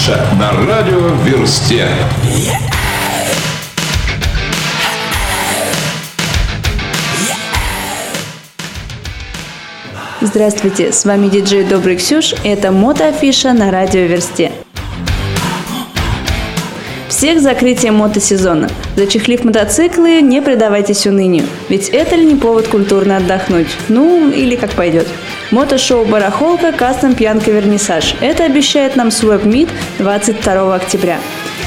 Афиша на радио Версте. Здравствуйте, с вами диджей Добрый Ксюш, это мотоафиша на радио Версте. Всех закрытие мотосезона. Зачехлив мотоциклы, не предавайтесь унынию, ведь это ли не повод культурно отдохнуть? Ну, или как пойдет. Мотошоу «Барахолка. Кастом Пьянка Вернисаж». Это обещает нам Swap Meet 22 октября.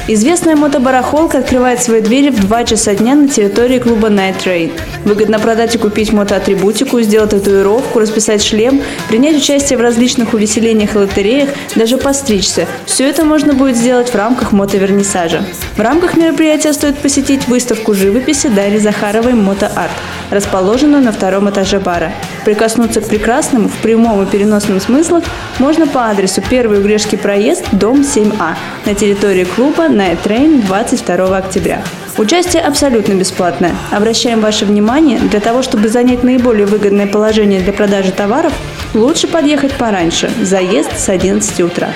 Известная мотобарахолка открывает свои двери в 2 часа дня на территории клуба Night Train. Выгодно продать и купить мотоатрибутику, сделать татуировку, расписать шлем, принять участие в различных увеселениях и лотереях, даже постричься. Все это можно будет сделать в рамках мотовернисажа. В рамках мероприятия стоит посетить выставку живописи Дарьи Захаровой «Мотоарт», расположенную на втором этаже бара. Прикоснуться к прекрасному в прямом и переносном смыслах можно по адресу 1 Угрешский проезд, дом 7А, на территории клуба Night Train 22 октября. Участие абсолютно бесплатное. Обращаем ваше внимание, для того, чтобы занять наиболее выгодное положение для продажи товаров, лучше подъехать пораньше, заезд с 11 утра.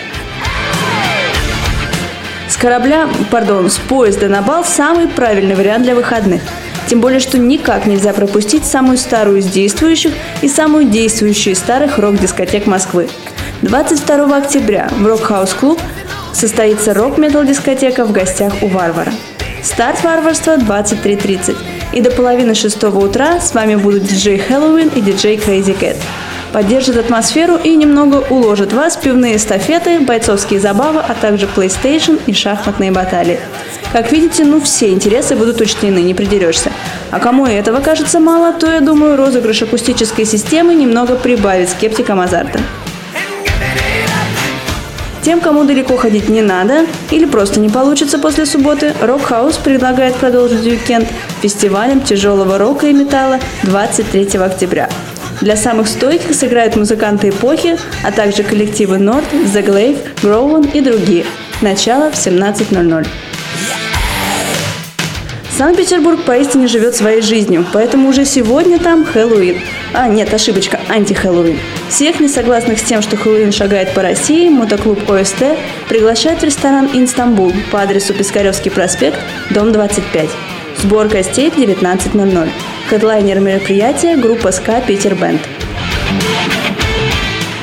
С корабля, пардон, с поезда на бал самый правильный вариант для выходных – тем более, что никак нельзя пропустить самую старую из действующих и самую действующую из старых рок-дискотек Москвы. 22 октября в Rock House клуб состоится рок-метал дискотека в гостях у Варвара. Старт варварства 23.30. И до половины шестого утра с вами будут диджей Хэллоуин и диджей Crazy Cat. Поддержит атмосферу и немного уложит вас пивные эстафеты, бойцовские забавы, а также PlayStation и шахматные баталии. Как видите, ну все интересы будут учтены, не придерешься. А кому этого кажется мало, то, я думаю, розыгрыш акустической системы немного прибавит скептикам азарта. Тем, кому далеко ходить не надо или просто не получится после субботы, Rock House предлагает продолжить уикенд фестивалем тяжелого рока и металла 23 октября. Для самых стойких сыграют музыканты эпохи, а также коллективы Норд, The Glaive, Growan и другие. Начало в 17.00. Санкт-Петербург поистине живет своей жизнью, поэтому уже сегодня там Хэллоуин. А, нет, ошибочка, анти-Хэллоуин. Всех несогласных с тем, что Хэллоуин шагает по России, мотоклуб ОСТ приглашает в ресторан «Инстамбул» по адресу Пискаревский проспект, дом 25. Сбор гостей в 19.00. Хедлайнер мероприятия – группа СКА «Питер Band».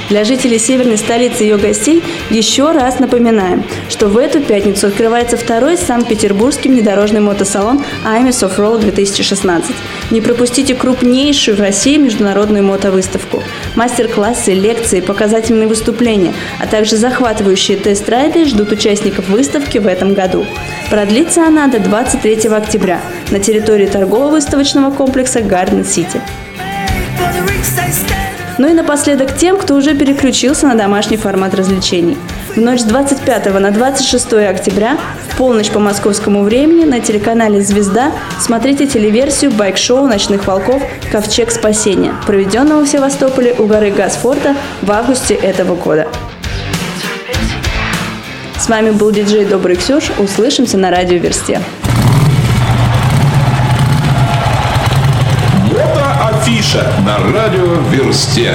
Для жителей северной столицы и ее гостей еще раз напоминаем, что в эту пятницу открывается второй Санкт-Петербургский внедорожный мотосалон IMES Offroad 2016. Не пропустите крупнейшую в России международную мотовыставку. Мастер-классы, лекции, показательные выступления, а также захватывающие тест-райды ждут участников выставки в этом году. Продлится она до 23 октября на территории торгово-выставочного комплекса Garden City. Ну и напоследок тем, кто уже переключился на домашний формат развлечений. В ночь с 25 на 26 октября в полночь по московскому времени на телеканале «Звезда» смотрите телеверсию байк-шоу «Ночных волков. Ковчег спасения», проведенного в Севастополе у горы Газфорта в августе этого года. С вами был диджей Добрый Ксюш. Услышимся на радио Версте. Афиша на радио Версте.